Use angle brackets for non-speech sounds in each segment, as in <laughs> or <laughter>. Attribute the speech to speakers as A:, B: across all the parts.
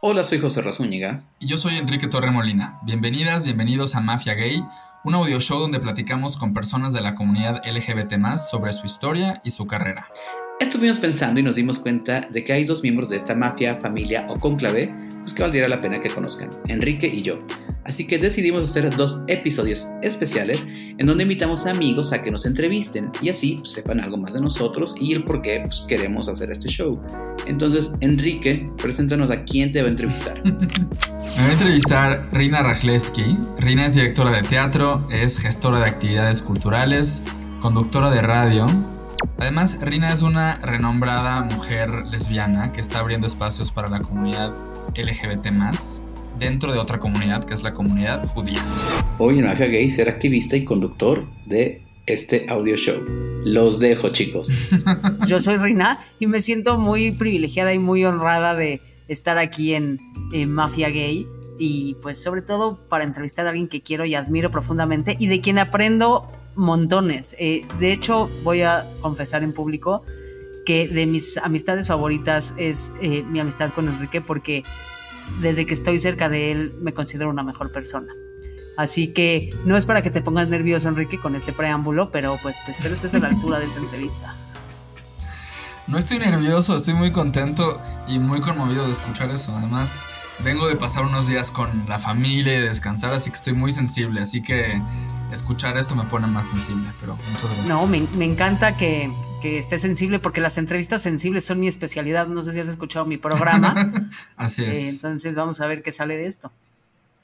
A: Hola, soy José Razúñiga.
B: Y yo soy Enrique Torremolina. Bienvenidas, bienvenidos a Mafia Gay, un audio show donde platicamos con personas de la comunidad LGBT sobre su historia y su carrera.
A: Estuvimos pensando y nos dimos cuenta de que hay dos miembros de esta mafia, familia o conclave pues que valdría la pena que conozcan, Enrique y yo. Así que decidimos hacer dos episodios especiales en donde invitamos a amigos a que nos entrevisten y así pues, sepan algo más de nosotros y el por qué pues, queremos hacer este show. Entonces, Enrique, preséntanos a quién te va a entrevistar. <laughs>
B: Me va a entrevistar Rina Rajleski. Rina es directora de teatro, es gestora de actividades culturales, conductora de radio Además, Rina es una renombrada mujer lesbiana que está abriendo espacios para la comunidad LGBT dentro de otra comunidad que es la comunidad judía.
A: Hoy en Mafia Gay ser activista y conductor de este audio show. Los dejo, chicos. <laughs>
C: Yo soy Rina y me siento muy privilegiada y muy honrada de estar aquí en, en Mafia Gay y pues sobre todo para entrevistar a alguien que quiero y admiro profundamente y de quien aprendo montones. Eh, de hecho, voy a confesar en público que de mis amistades favoritas es eh, mi amistad con Enrique porque desde que estoy cerca de él me considero una mejor persona. Así que no es para que te pongas nervioso, Enrique, con este preámbulo, pero pues espero estés a la altura de esta entrevista.
B: No estoy nervioso, estoy muy contento y muy conmovido de escuchar eso. Además, vengo de pasar unos días con la familia y de descansar, así que estoy muy sensible. Así que escuchar esto me pone más sensible, pero muchas gracias.
C: No, me, me encanta que, que esté sensible porque las entrevistas sensibles son mi especialidad. No sé si has escuchado mi programa. <laughs>
B: Así es.
C: Eh, entonces vamos a ver qué sale de esto.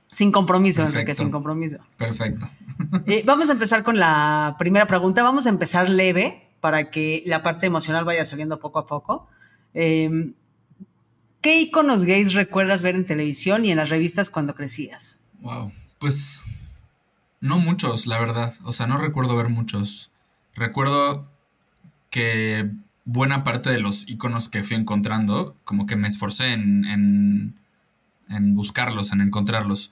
C: Sin compromiso, Enrique, sin compromiso.
B: Perfecto. <laughs>
C: Eh, vamos a empezar con la primera pregunta. Vamos a empezar leve para que la parte emocional vaya saliendo poco a poco. Em, ¿Qué iconos gays recuerdas ver en televisión y en las revistas cuando crecías?
B: Wow, pues no muchos, la verdad. O sea, no recuerdo ver muchos. Recuerdo que buena parte de los iconos que fui encontrando, como que me esforcé en, en, buscarlos, en encontrarlos.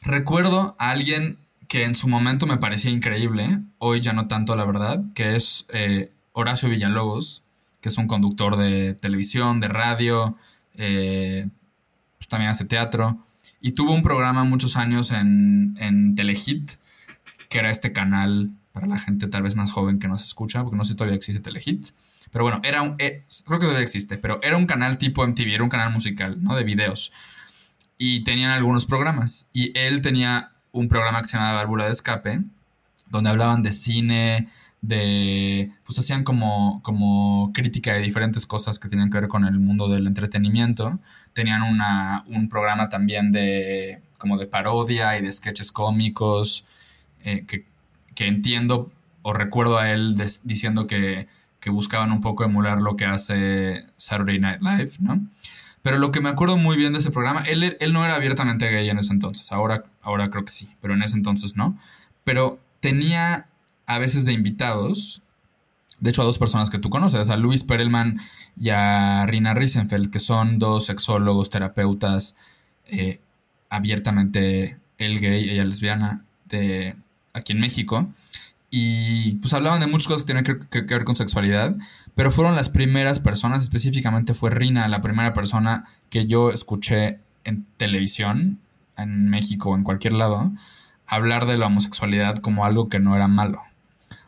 B: Recuerdo a alguien que en su momento me parecía increíble, hoy ya no tanto, la verdad, que es eh, Horacio Villalobos, que es un conductor de televisión, de radio, eh, pues también hace teatro. Y tuvo un programa muchos años en, en Telehit, que era este canal para la gente tal vez más joven que nos escucha, porque no sé si todavía existe Telehit. Pero bueno, era un, eh, creo que todavía existe, pero era un canal tipo MTV, era un canal musical, ¿no? De videos. Y tenían algunos programas. Y él tenía un programa que se llamaba Válvula de Escape, donde hablaban de cine, de... Pues hacían como, como crítica de diferentes cosas que tenían que ver con el mundo del entretenimiento. Tenían una, un programa también de como de parodia y de sketches cómicos. Eh, que, entiendo o recuerdo a él diciendo que, buscaban un poco emular lo que hace Saturday Night Live, ¿no? Pero lo que me acuerdo muy bien de ese programa, él, él no era abiertamente gay en ese entonces, ahora, ahora creo que sí, pero en ese entonces no. Pero tenía a veces de invitados, de hecho a dos personas que tú conoces, a Luis Perelman y a Rina Riesenfeld, que son dos sexólogos, terapeutas, eh, abiertamente él gay, ella lesbiana, de, aquí en México. Y pues hablaban de muchas cosas que tienen que, ver con sexualidad, pero fueron las primeras personas, específicamente fue Rina, la primera persona que yo escuché en televisión, en México o en cualquier lado, hablar de la homosexualidad como algo que no era malo.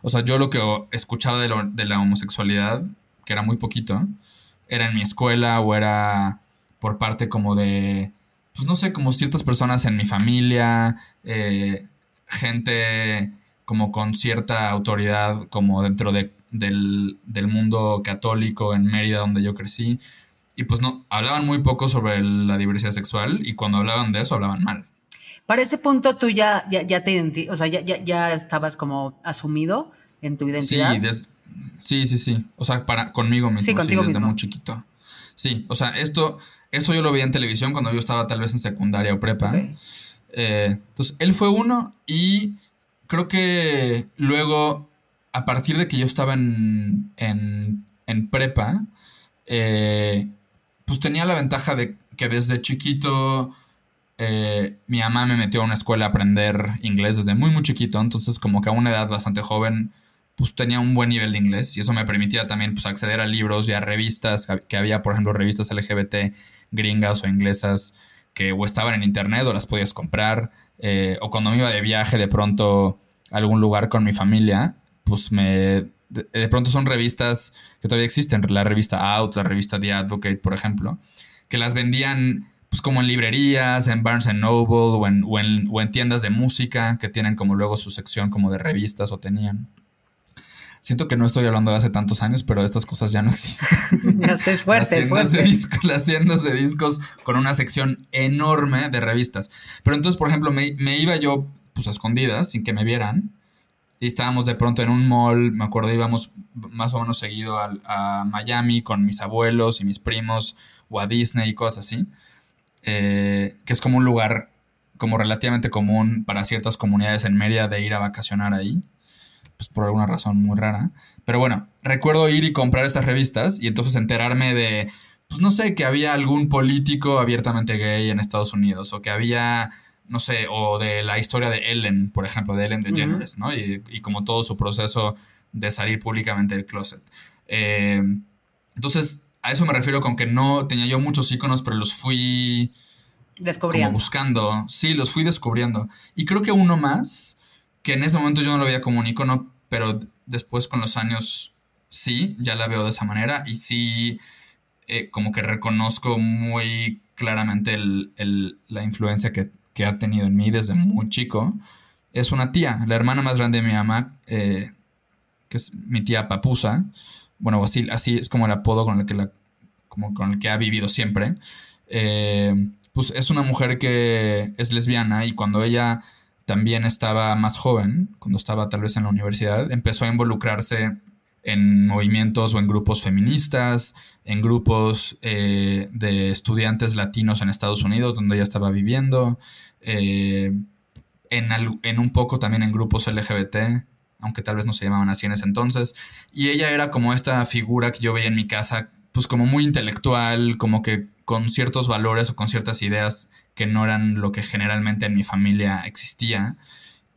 B: O sea, yo lo que escuchaba de, de la homosexualidad, que era muy poquito, era en mi escuela o era por parte como de, pues no sé, como ciertas personas en mi familia, eh, gente como con cierta autoridad, como dentro de, del, mundo católico en Mérida, donde yo crecí. Y pues no, hablaban muy poco sobre la diversidad sexual y cuando hablaban de eso hablaban mal.
C: Para ese punto tú ya, ya, te o sea, ya, ya, estabas como asumido en tu identidad.
B: Sí, sí, sí, O sea, para, conmigo mismo, sí, contigo desde muy chiquito. Sí, o sea, esto, eso yo lo veía en televisión cuando yo estaba tal vez en secundaria o prepa. Eh, entonces, él fue uno y creo que luego, a partir de que yo estaba en, en, prepa, eh, pues tenía la ventaja de que desde chiquito eh, mi mamá me metió a una escuela a aprender inglés desde muy, muy chiquito. Entonces, como que a una edad bastante joven, pues tenía un buen nivel de inglés y eso me permitía también pues acceder a libros y a revistas que había, por ejemplo, revistas LGBT gringas o inglesas que o estaban en internet o las podías comprar, eh, o cuando me iba de viaje de pronto a algún lugar con mi familia, pues me... De, pronto son revistas que todavía existen, la revista Out, la revista The Advocate, por ejemplo, que las vendían pues como en librerías, en Barnes Noble o en, o en, o en tiendas de música que tienen como luego su sección como de revistas o tenían. Siento que no estoy hablando de hace tantos años, pero estas cosas ya no existen. <laughs>
C: es fuerte,
B: las tiendas De discos, <laughs> las tiendas de discos con una sección enorme de revistas. Pero entonces, por ejemplo, me, iba yo pues a escondidas, sin que me vieran. Y estábamos de pronto en un mall, me acuerdo, íbamos más o menos seguido a, Miami con mis abuelos y mis primos, o a Disney y cosas así. Eh, que es como un lugar como relativamente común para ciertas comunidades en Mérida de ir a vacacionar ahí. Pues, por alguna razón muy rara. Pero bueno, recuerdo ir y comprar estas revistas y entonces enterarme de, pues no sé, que había algún político abiertamente gay en Estados Unidos o que había, no sé, o de la historia de Ellen, por ejemplo, de Ellen DeGeneres, ¿no? Y, y, como todo su proceso de salir públicamente del closet. Eh, entonces, a eso me refiero con que no tenía yo muchos iconos, pero los fui...
C: Descubriendo.
B: Como buscando. Sí, los fui descubriendo. Y creo que uno más, que en ese momento yo no lo veía como un icono, pero después con los años sí, ya la veo de esa manera y sí, eh, como que reconozco muy claramente la influencia que, ha tenido en mí desde muy chico. Es una tía, la hermana más grande de mi mamá, eh, que es mi tía Papusa. Bueno, así, así es como el apodo con el que, la, como con el que ha vivido siempre. Eh, pues es una mujer que es lesbiana y cuando ella también estaba más joven, cuando estaba tal vez en la universidad, empezó a involucrarse en movimientos o en grupos feministas, en grupos eh, de estudiantes latinos en Estados Unidos, donde ella estaba viviendo, eh, en, un poco también en grupos LGBT, aunque tal vez no se llamaban así en ese entonces, y ella era como esta figura que yo veía en mi casa, pues como muy intelectual, como que con ciertos valores o con ciertas ideas que no eran lo que generalmente en mi familia existía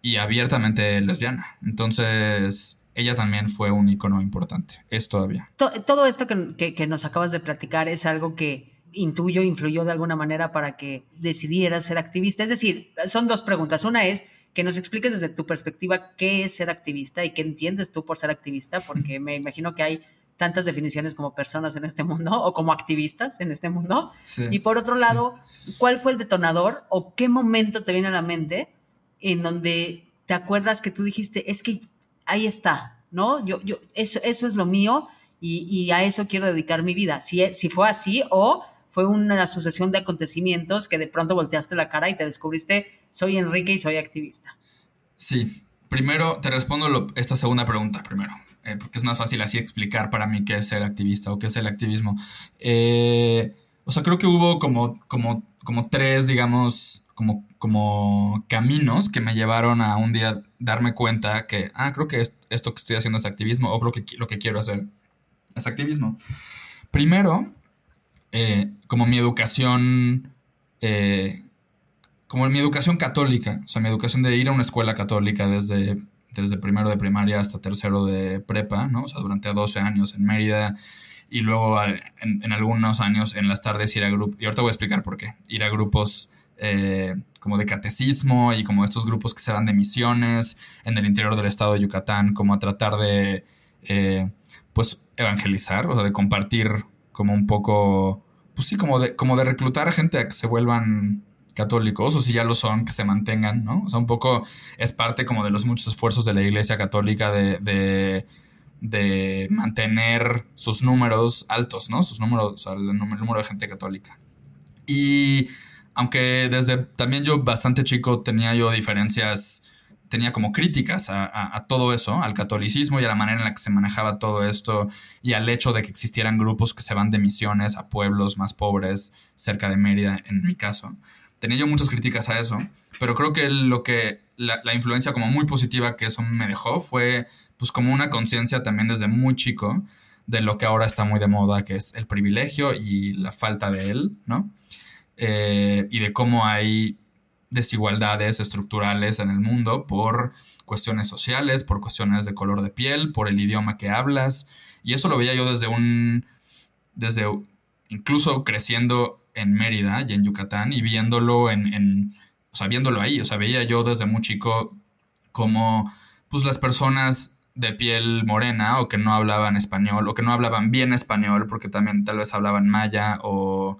B: y abiertamente lesbiana. Entonces, ella también fue un icono importante, es todavía.
C: Todo esto que, nos acabas de platicar es algo que intuyo, influyó de alguna manera para que decidieras ser activista. Es decir, son dos preguntas. Una es que nos expliques desde tu perspectiva qué es ser activista y qué entiendes tú por ser activista, porque <laughs> me imagino que hay tantas definiciones como personas en este mundo o como activistas en este mundo. y por otro lado, ¿cuál fue el detonador o qué momento te viene a la mente en donde te acuerdas que tú dijiste, es que ahí está, ¿no? Yo, yo, eso, eso es lo mío y, a eso quiero dedicar mi vida. Si, si fue así o fue una sucesión de acontecimientos que de pronto volteaste la cara y te descubriste, soy Enrique y soy activista.
B: Sí, primero te respondo esta segunda pregunta primero. Eh, porque es más fácil así explicar para mí qué es ser activista o qué es el activismo. Eh, o sea, creo que hubo como, como, como tres, digamos, como, como caminos que me llevaron a un día darme cuenta que, ah, creo que esto que estoy haciendo es activismo o creo que lo que quiero hacer es activismo. Primero, eh, como mi educación, como mi educación católica, o sea, mi educación de ir a una escuela católica desde desde primero de primaria hasta tercero de prepa, ¿no? O sea, durante 12 años en Mérida y luego en, algunos años en las tardes ir a grupos, y ahorita voy a explicar por qué, ir a grupos eh, como de catecismo y como estos grupos que se van de misiones en el interior del estado de Yucatán, como a tratar de, eh, pues, evangelizar, o sea, de compartir como un poco, pues sí, como de, como de reclutar gente a que se vuelvan católicos, o si ya lo son, que se mantengan, ¿no? O sea, un poco es parte como de los muchos esfuerzos de la Iglesia Católica de, de, mantener sus números altos, ¿no? Sus números, o sea, el número de gente católica. Y aunque desde también yo bastante chico tenía yo diferencias, tenía como críticas a, a, todo eso, al catolicismo y a la manera en la que se manejaba todo esto y al hecho de que existieran grupos que se van de misiones a pueblos más pobres cerca de Mérida, en mi caso tenía yo muchas críticas a eso, pero creo que lo que la, influencia como muy positiva que eso me dejó fue pues como una conciencia también desde muy chico de lo que ahora está muy de moda, que es el privilegio y la falta de él, ¿no? Eh, y de cómo hay desigualdades estructurales en el mundo por cuestiones sociales, por cuestiones de color de piel, por el idioma que hablas. Y eso lo veía yo desde un, desde incluso creciendo en Mérida y en Yucatán y viéndolo en, en, o sea, viéndolo ahí, o sea, veía yo desde muy chico como, pues las personas de piel morena o que no hablaban español o que no hablaban bien español porque también tal vez hablaban maya o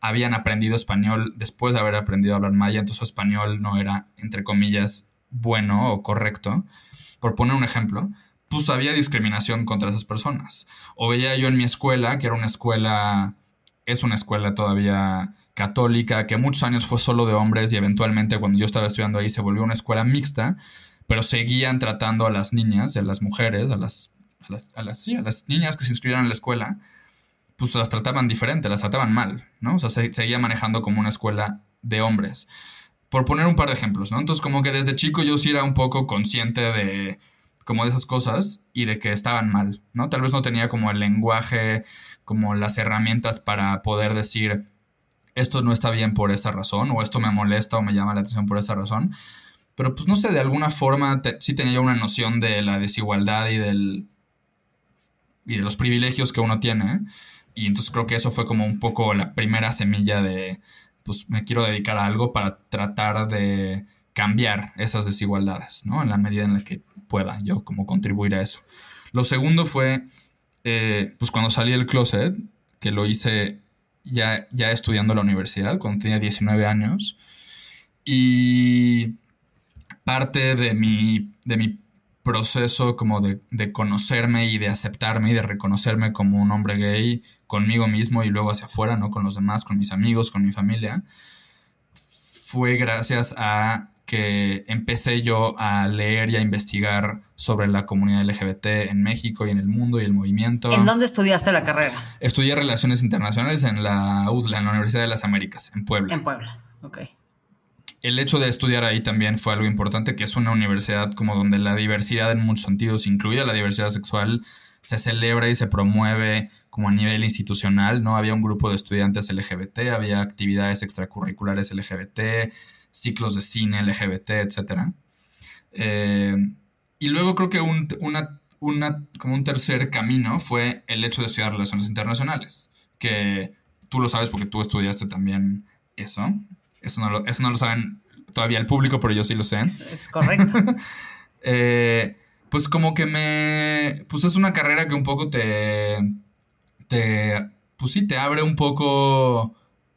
B: habían aprendido español después de haber aprendido a hablar maya, entonces su español no era, entre comillas, bueno o correcto. Por poner un ejemplo, pues había discriminación contra esas personas. O veía yo en mi escuela, que era una escuela, es una escuela todavía católica, que muchos años fue solo de hombres y eventualmente cuando yo estaba estudiando ahí se volvió una escuela mixta, pero seguían tratando a las niñas, a las mujeres, a las, a las, a las, sí, a las niñas que se inscribían en la escuela, pues las trataban diferente, las trataban mal, ¿no? O sea, se seguía manejando como una escuela de hombres. Por poner un par de ejemplos, ¿no? Entonces, como que desde chico yo sí era un poco consciente de como de esas cosas y de que estaban mal, ¿no? Tal vez no tenía como el lenguaje, como las herramientas para poder decir esto no está bien por esta razón o esto me molesta o me llama la atención por esta razón. Pero pues no sé, de alguna forma sí tenía una noción de la desigualdad y del y de los privilegios que uno tiene. Y entonces creo que eso fue como un poco la primera semilla de, pues me quiero dedicar a algo para tratar de cambiar esas desigualdades, ¿no? En la medida en la que pueda yo como contribuir a eso. Lo segundo fue, eh, pues cuando salí del closet, que lo hice ya, ya estudiando en la universidad, cuando tenía 19 años, y parte de mi, de mi proceso como de, de, conocerme y de aceptarme y de reconocerme como un hombre gay conmigo mismo y luego hacia afuera, ¿no? Con los demás, con mis amigos, con mi familia, fue gracias a que empecé yo a leer y a investigar sobre la comunidad LGBT en México y en el mundo y el movimiento.
C: ¿En dónde estudiaste la carrera?
B: Estudié Relaciones Internacionales en la UDLA, en la Universidad de las Américas, en Puebla.
C: En Puebla, ok
B: el hecho de estudiar ahí también fue algo importante, que es una universidad como donde la diversidad en muchos sentidos, incluida la diversidad sexual, se celebra y se promueve como a nivel institucional, ¿no? Había un grupo de estudiantes LGBT, había actividades extracurriculares LGBT, ciclos de cine LGBT, etc. Eh, y luego creo que un, una, una, como un tercer camino fue el hecho de estudiar relaciones internacionales, que tú lo sabes porque tú estudiaste también eso. Eso no lo, eso no lo saben todavía el público, pero yo sí lo sé.
C: Es, correcto. <laughs>
B: eh, pues como que me... Pues es una carrera que un poco te... Te... Pues sí, te abre un poco...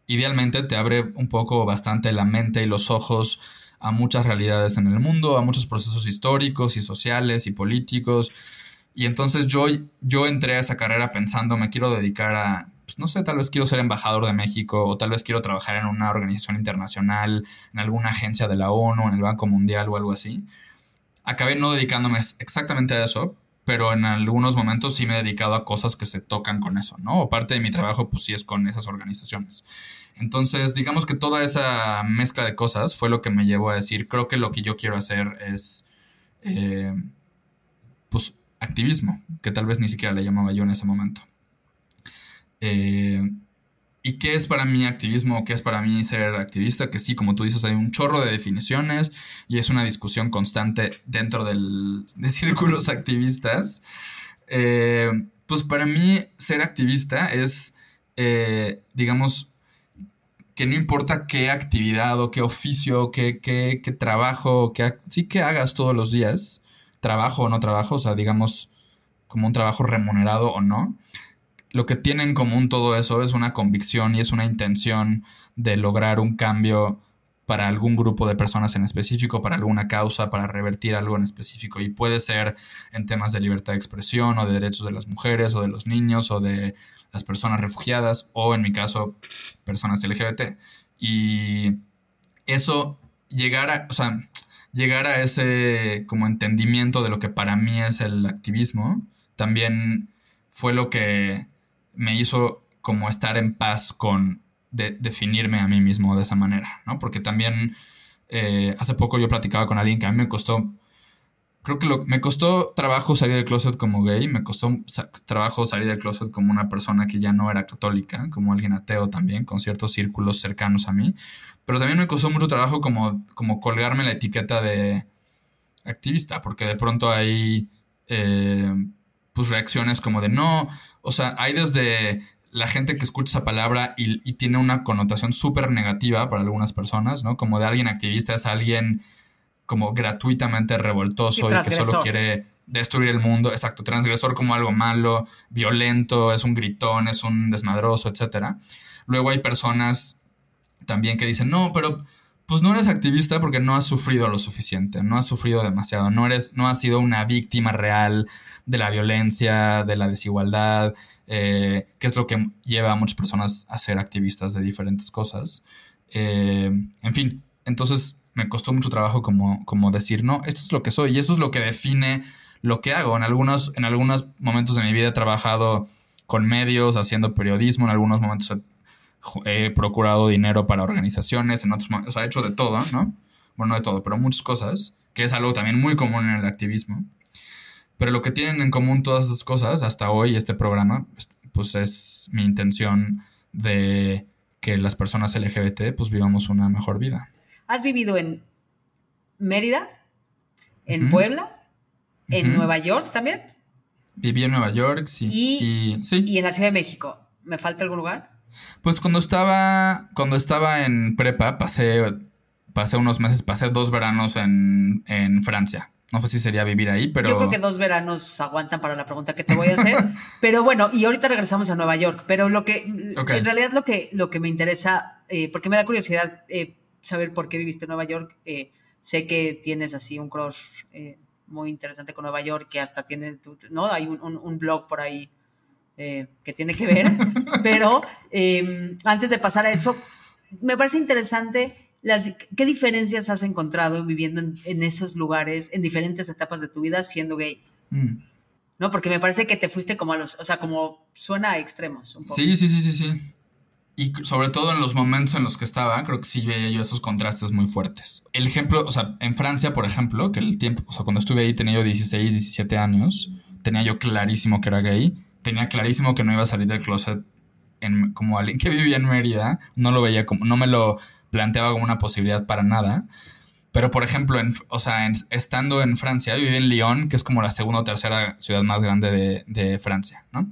B: Idealmente te abre un poco bastante la mente y los ojos a muchas realidades en el mundo, a muchos procesos históricos y sociales y políticos. Y entonces yo, yo entré a esa carrera pensando, me quiero dedicar a pues, no sé, tal vez quiero ser embajador de México o tal vez quiero trabajar en una organización internacional, en alguna agencia de la ONU, en el Banco Mundial o algo así. Acabé no dedicándome exactamente a eso, pero en algunos momentos sí me he dedicado a cosas que se tocan con eso, ¿no? O parte de mi trabajo pues sí es con esas organizaciones. Entonces, digamos que toda esa mezcla de cosas fue lo que me llevó a decir, creo que lo que yo quiero hacer es, eh, pues, activismo, que tal vez ni siquiera le llamaba yo en ese momento. Eh, ¿Y qué es para mí activismo? ¿Qué es para mí ser activista? Que sí, como tú dices, hay un chorro de definiciones y es una discusión constante dentro del, de círculos activistas. Eh, pues para mí ser activista es, eh, digamos, que no importa qué actividad o qué oficio, qué, qué, qué trabajo, qué, sí que hagas todos los días, trabajo o no trabajo, o sea, digamos, como un trabajo remunerado o no, lo que tiene en común todo eso es una convicción y es una intención de lograr un cambio para algún grupo de personas en específico, para alguna causa, para revertir algo en específico. Y puede ser en temas de libertad de expresión o de derechos de las mujeres o de los niños o de las personas refugiadas o en mi caso personas LGBT. Y eso, llegar a, o sea, llegar a ese como entendimiento de lo que para mí es el activismo, también fue lo que me hizo como estar en paz con definirme a mí mismo de esa manera, ¿no? Porque también eh, hace poco yo platicaba con alguien que a mí me costó, creo que lo, me costó trabajo salir del closet como gay, me costó trabajo salir del closet como una persona que ya no era católica, como alguien ateo también, con ciertos círculos cercanos a mí, pero también me costó mucho trabajo como, como colgarme la etiqueta de activista, porque de pronto hay... Eh, pues reacciones como de no, o sea, hay desde la gente que escucha esa palabra y, tiene una connotación súper negativa para algunas personas, ¿no? Como de alguien activista es alguien como gratuitamente revoltoso y, que solo quiere destruir el mundo, exacto, transgresor como algo malo, violento, es un gritón, es un desmadroso, etc. Luego hay personas también que dicen, no, pero pues no eres activista porque no has sufrido lo suficiente, no has sufrido demasiado, no eres, no has sido una víctima real de la violencia, de la desigualdad, eh, que es lo que lleva a muchas personas a ser activistas de diferentes cosas. Eh, en fin, entonces me costó mucho trabajo como, como decir, no, esto es lo que soy y eso es lo que define lo que hago. En algunos, en algunos momentos de mi vida he trabajado con medios, haciendo periodismo, en algunos momentos he procurado dinero para organizaciones, en otros o sea, he hecho de todo, ¿no? Bueno, no de todo, pero muchas cosas, que es algo también muy común en el activismo. Pero lo que tienen en común todas esas cosas, hasta hoy, este programa, pues es mi intención de que las personas LGBT pues vivamos una mejor vida.
C: ¿Has vivido en Mérida? ¿En Puebla? ¿En Nueva York también?
B: Viví en Nueva York, sí.
C: ¿Y, sí. ¿Y en la Ciudad de México? ¿Me falta algún lugar?
B: Pues cuando estaba, cuando estaba en prepa, pasé, pasé unos meses, pasé dos veranos en, en Francia. No sé si sería vivir ahí, pero...
C: Yo creo que dos veranos aguantan para la pregunta que te voy a hacer. <laughs> pero bueno, y ahorita regresamos a Nueva York. Pero lo que, en realidad lo que, lo que me interesa, eh, porque me da curiosidad eh, saber por qué viviste en Nueva York. Eh, sé que tienes así un crush muy interesante con Nueva York, que hasta tiene, ¿no? Hay un, un blog por ahí eh, que tiene que ver, <laughs> pero em, antes de pasar a eso, me parece interesante las, qué diferencias has encontrado viviendo en, esos lugares en diferentes etapas de tu vida siendo gay. Mm. ¿No? Porque me parece que te fuiste como a los, o sea, como suena a extremos un poco.
B: Sí, sí, sí, sí, sí. Y sobre todo en los momentos en los que estaba, creo que sí veía yo esos contrastes muy fuertes. El ejemplo, o sea, en Francia, por ejemplo, que el tiempo, o sea, cuando estuve ahí tenía yo 16, 17 años, tenía yo clarísimo que era gay tenía clarísimo que no iba a salir del closet en, como alguien que <laughs> vivía en Mérida. No lo veía como, no me lo planteaba como una posibilidad para nada. Pero, por ejemplo, en, o sea, estando en Francia, viví en Lyon, que es como la segunda o tercera ciudad más grande de, Francia, ¿no?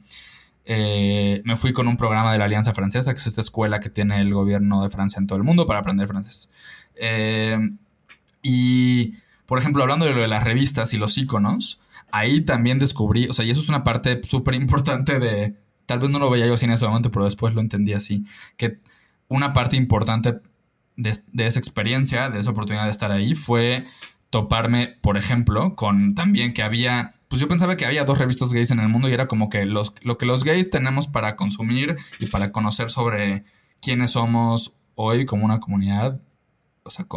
B: Eh, me fui con un programa de la Alianza Francesa, que es esta escuela que tiene el gobierno de Francia en todo el mundo para aprender francés. Eh, y, por ejemplo, hablando de lo de las revistas y los iconos, ahí también descubrí, o sea, y eso es una parte súper importante de, tal vez no lo veía yo así en ese momento, pero después lo entendí así, que una parte importante de, esa experiencia, de esa oportunidad de estar ahí, fue toparme, por ejemplo, con también que había, pues yo pensaba que había dos revistas gays en el mundo y era como que los, lo que los gays tenemos para consumir y para conocer sobre quiénes somos hoy como una comunidad, o sea,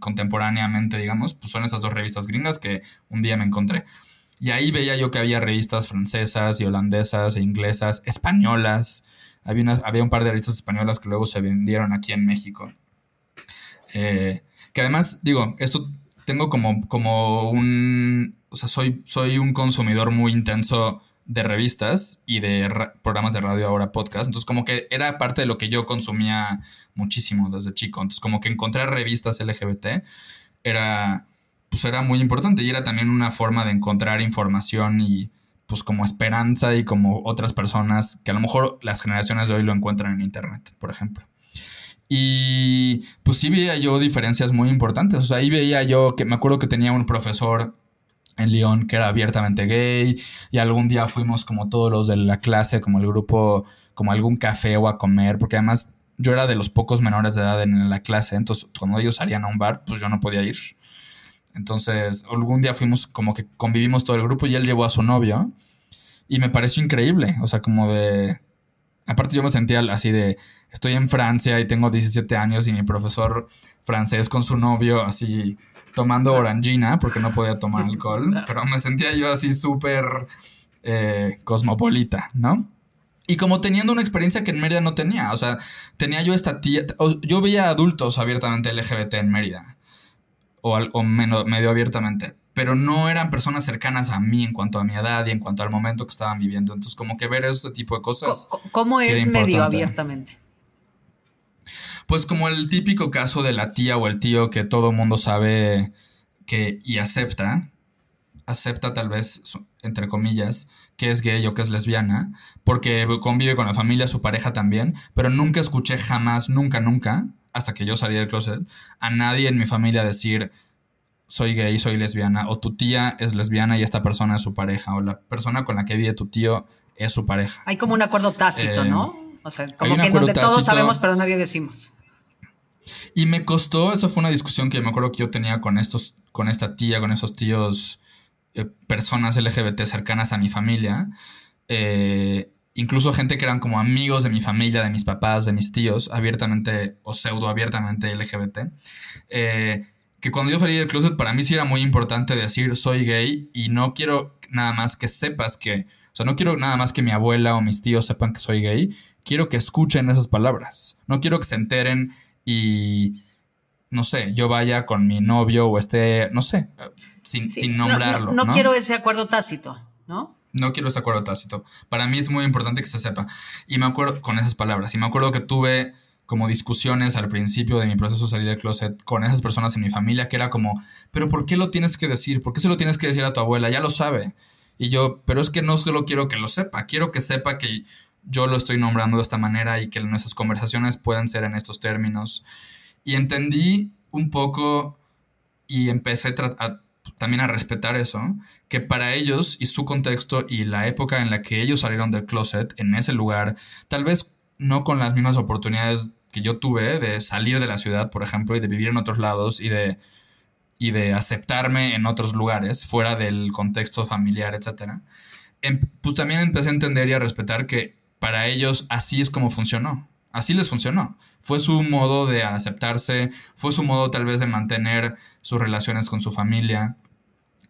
B: contemporáneamente, digamos, pues son esas dos revistas gringas que un día me encontré. Y ahí veía yo que había revistas francesas y holandesas e inglesas, españolas. Había, había un par de revistas españolas que luego se vendieron aquí en México. Eh, que además, digo, esto tengo como, como un... O sea, soy, soy un consumidor muy intenso de revistas y de programas de radio, ahora podcast. Entonces, como que era parte de lo que yo consumía muchísimo desde chico. Entonces, como que encontrar revistas LGBT era pues era muy importante y era también una forma de encontrar información y pues como esperanza y como otras personas que a lo mejor las generaciones de hoy lo encuentran en internet, por ejemplo. Y pues sí veía yo diferencias muy importantes. O sea, ahí veía yo que me acuerdo que tenía un profesor en Lyon que era abiertamente gay y algún día fuimos como todos los de la clase, como el grupo, como algún café o a comer, porque además yo era de los pocos menores de edad en la clase, entonces cuando ellos salían a un bar, pues yo no podía ir. Entonces, algún día fuimos como que convivimos todo el grupo y él llevó a su novio y me pareció increíble, o sea, como de... Aparte yo me sentía así de, estoy en Francia y tengo 17 años y mi profesor francés con su novio así tomando orangina porque no podía tomar alcohol, <laughs> pero me sentía yo así súper eh, cosmopolita, ¿no? Y como teniendo una experiencia que en Mérida no tenía, o sea, tenía yo esta tía, yo veía adultos abiertamente LGBT en Mérida o, medio abiertamente, pero no eran personas cercanas a mí en cuanto a mi edad y en cuanto al momento que estaban viviendo. Entonces, como que ver ese tipo de cosas.
C: ¿Cómo es medio abiertamente?
B: Pues como el típico caso de la tía o el tío que todo mundo sabe que y acepta acepta tal vez, entre comillas, que es gay o que es lesbiana, porque convive con la familia, su pareja también, pero nunca escuché jamás, nunca, nunca, hasta que yo salí del closet, a nadie en mi familia decir, soy gay, soy lesbiana, o tu tía es lesbiana y esta persona es su pareja, o la persona con la que vive tu tío es su pareja.
C: Hay como un acuerdo tácito, ¿no? Eh, o sea, como que donde todos sabemos pero nadie decimos.
B: Y me costó, eso fue una discusión que me acuerdo que yo tenía con estos, con esta tía, con esos tíos, eh, personas LGBT cercanas a mi familia. Eh, incluso gente que eran como amigos de mi familia, de mis papás, de mis tíos, abiertamente o pseudo abiertamente LGBT. Eh, que cuando yo salí del closet, para mí sí era muy importante decir soy gay y no quiero nada más que sepas que, o sea, no quiero nada más que mi abuela o mis tíos sepan que soy gay, quiero que escuchen esas palabras. No quiero que se enteren y, no sé, yo vaya con mi novio o esté, no sé, sin, sin nombrarlo.
C: No, quiero ese acuerdo tácito, ¿no?
B: No quiero ese acuerdo tácito. Para mí es muy importante que se sepa. Y me acuerdo con esas palabras. Y me acuerdo que tuve como discusiones al principio de mi proceso de salir del closet con esas personas en mi familia que era como, pero ¿por qué lo tienes que decir? ¿Por qué se lo tienes que decir a tu abuela? Ya lo sabe. Y yo, pero es que no solo quiero que lo sepa, quiero que sepa que yo lo estoy nombrando de esta manera y que nuestras conversaciones puedan ser en estos términos. Y entendí un poco y empecé también a respetar eso, que para ellos y su contexto y la época en la que ellos salieron del closet, en ese lugar, tal vez no con las mismas oportunidades que yo tuve de salir de la ciudad, por ejemplo, y de vivir en otros lados y de, y de aceptarme en otros lugares, fuera del contexto familiar, etc. Em, pues también empecé a entender y a respetar que para ellos así es como funcionó. Así les funcionó. Fue su modo de aceptarse, fue su modo tal vez de mantener sus relaciones con su familia,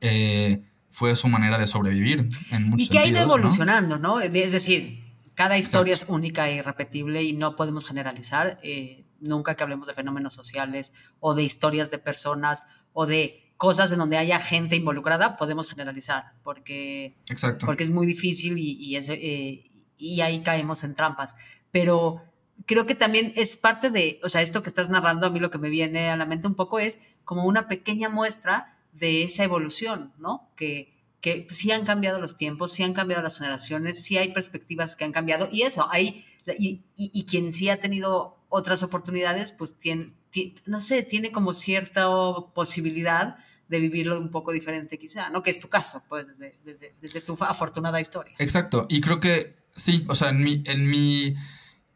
B: eh, fue su manera de sobrevivir en muchos
C: Y que ha ido evolucionando, ¿no? Es decir, cada historia es única e irrepetible y no podemos generalizar. Eh, nunca que hablemos de fenómenos sociales o de historias de personas o de cosas en donde haya gente involucrada, podemos generalizar, porque, porque es muy difícil y, y, es, eh, y ahí caemos en trampas. Pero creo que también es parte de, o sea, esto que estás narrando, a mí lo que me viene a la mente un poco es como una pequeña muestra de esa evolución, ¿no? Que, que sí han cambiado los tiempos, sí han cambiado las generaciones, sí hay perspectivas que han cambiado y eso, hay, y, y, quien sí ha tenido otras oportunidades, pues tiene, no sé, tiene como cierta posibilidad de vivirlo un poco diferente quizá, ¿no? Que es tu caso, pues, desde, desde, desde tu afortunada historia.
B: Exacto, y creo que Sí, o sea, en mi, en mi,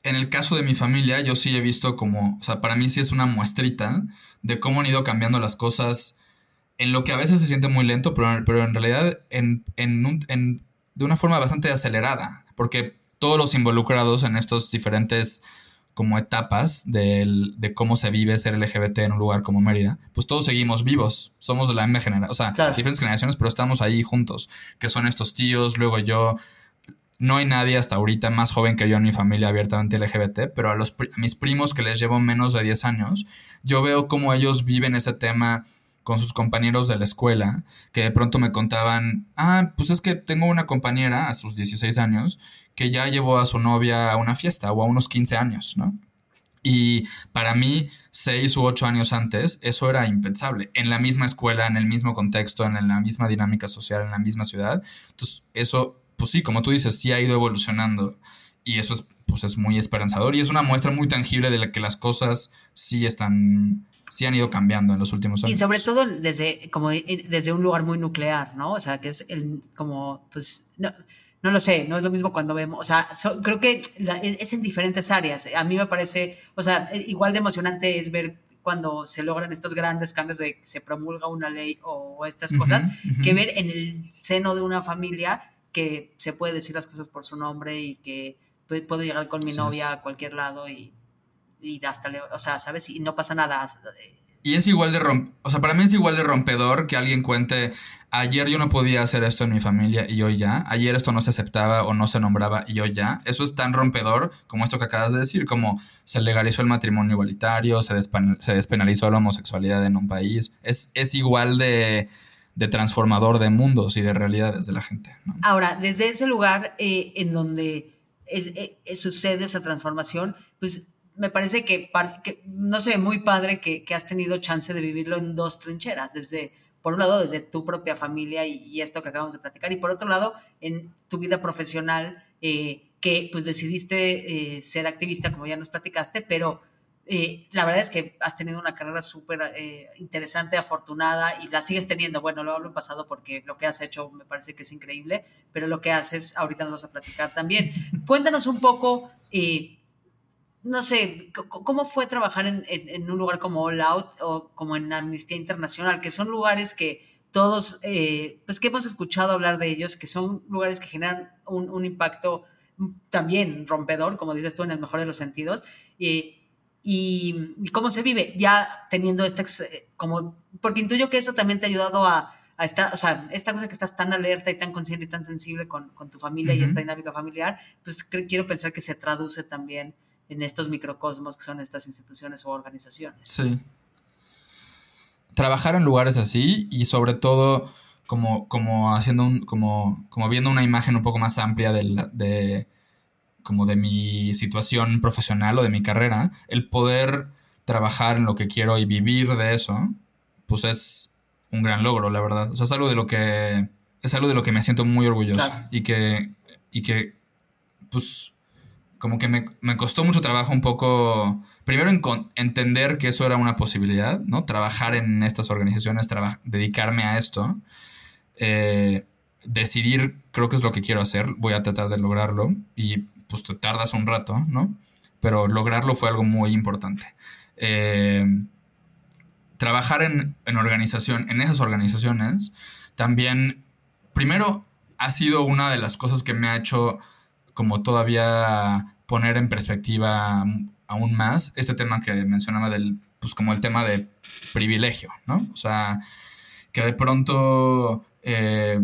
B: en el caso de mi familia, yo sí he visto como, o sea, para mí sí es una muestrita de cómo han ido cambiando las cosas en lo que a veces se siente muy lento, pero, pero en realidad en, en, en, de una forma bastante acelerada, porque todos los involucrados en estos diferentes como etapas de, de cómo se vive ser LGBT en un lugar como Mérida, pues todos seguimos vivos, somos de la misma generación, o sea, diferentes generaciones, pero estamos ahí juntos, que son estos tíos, luego yo, no hay nadie hasta ahorita más joven que yo en mi familia abiertamente LGBT, pero a, los, mis primos que les llevo menos de 10 años, yo veo cómo ellos viven ese tema con sus compañeros de la escuela, que de pronto me contaban, ah, pues es que tengo una compañera a sus 16 años que ya llevó a su novia a una fiesta o a unos 15 años, ¿no? Y para mí, seis u ocho años antes, eso era impensable. En la misma escuela, en el mismo contexto, en la misma dinámica social, en la misma ciudad. Entonces, eso pues sí, como tú dices, sí ha ido evolucionando y eso es, pues es muy esperanzador y es una muestra muy tangible de la que las cosas sí están, sí han ido cambiando en los últimos años.
C: Y sobre todo desde, como desde un lugar muy nuclear, ¿no? O sea, que es el, como, pues, no, no lo sé, no es lo mismo cuando vemos, o sea, creo que es en diferentes áreas. A mí me parece, o sea, igual de emocionante es ver cuando se logran estos grandes cambios de que se promulga una ley o estas cosas, que ver en el seno de una familia que se puede decir las cosas por su nombre y que puedo llegar con mi novia a cualquier lado y, y hasta, le, o sea, ¿sabes? Y no pasa nada.
B: Y es igual de romp o sea, para mí es igual de rompedor que alguien cuente, ayer yo no podía hacer esto en mi familia y hoy ya, ayer esto no se aceptaba o no se nombraba y hoy ya. Eso es tan rompedor como esto que acabas de decir, como se legalizó el matrimonio igualitario, se, se despenalizó la homosexualidad en un país. Es, es igual de de transformador de mundos y de realidades de la gente.
C: Ahora, desde ese lugar eh, en donde eh, sucede esa transformación, pues me parece que, no sé, muy padre que, has tenido chance de vivirlo en dos trincheras, desde por un lado desde tu propia familia y, esto que acabamos de platicar, y por otro lado en tu vida profesional, eh, que pues decidiste eh, ser activista, como ya nos platicaste, pero eh, la verdad es que has tenido una carrera súper interesante, afortunada, y la sigues teniendo. Bueno, lo hablo en pasado porque lo que has hecho me parece que es increíble, pero lo que haces, ahorita nos vas a platicar también. Cuéntanos un poco no sé, ¿cómo fue trabajar en, un lugar como All Out o como en Amnistía Internacional, que son lugares que todos, eh, pues que hemos escuchado hablar de ellos, que son lugares que generan un, impacto también rompedor, como dices tú, en el mejor de los sentidos, y, cómo se vive, ya teniendo esta, como, porque intuyo que eso también te ha ayudado a, estar, o sea, esta cosa que estás tan alerta y tan consciente y tan sensible con, tu familia y esta dinámica familiar, pues quiero pensar que se traduce también en estos microcosmos que son estas instituciones o organizaciones.
B: Sí. Trabajar en lugares así y sobre todo como, como haciendo un, como, como viendo una imagen un poco más amplia de, de, como de mi situación profesional o de mi carrera, el poder trabajar en lo que quiero y vivir de eso, pues es un gran logro, la verdad. O sea, es algo de lo que, es algo de lo que me siento muy orgulloso y que, y que, pues, como que me, costó mucho trabajo un poco, primero en entender que eso era una posibilidad, ¿no? Trabajar en estas organizaciones, dedicarme a esto, eh, decidir, creo que es lo que quiero hacer, voy a tratar de lograrlo y pues te tardas un rato, ¿no? Pero lograrlo fue algo muy importante. Eh, trabajar en, en organización, en esas organizaciones, también, primero, ha sido una de las cosas que me ha hecho como todavía poner en perspectiva aún más este tema que mencionaba del, pues como el tema de privilegio, ¿no? O sea, que de pronto, eh,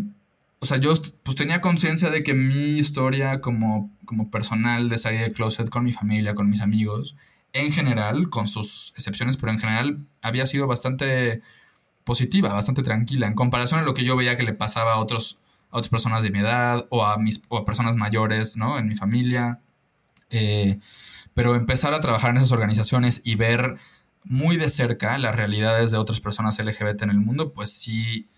B: o sea, yo pues tenía conciencia de que mi historia como, como personal de salir del closet con mi familia, con mis amigos, en general, con sus excepciones, pero en general había sido bastante positiva, bastante tranquila, en comparación a lo que yo veía que le pasaba a otros a otras personas de mi edad o a, mis, o a personas mayores, ¿no? En mi familia. Eh, pero empezar a trabajar en esas organizaciones y ver muy de cerca las realidades de otras personas LGBT en el mundo, pues sí,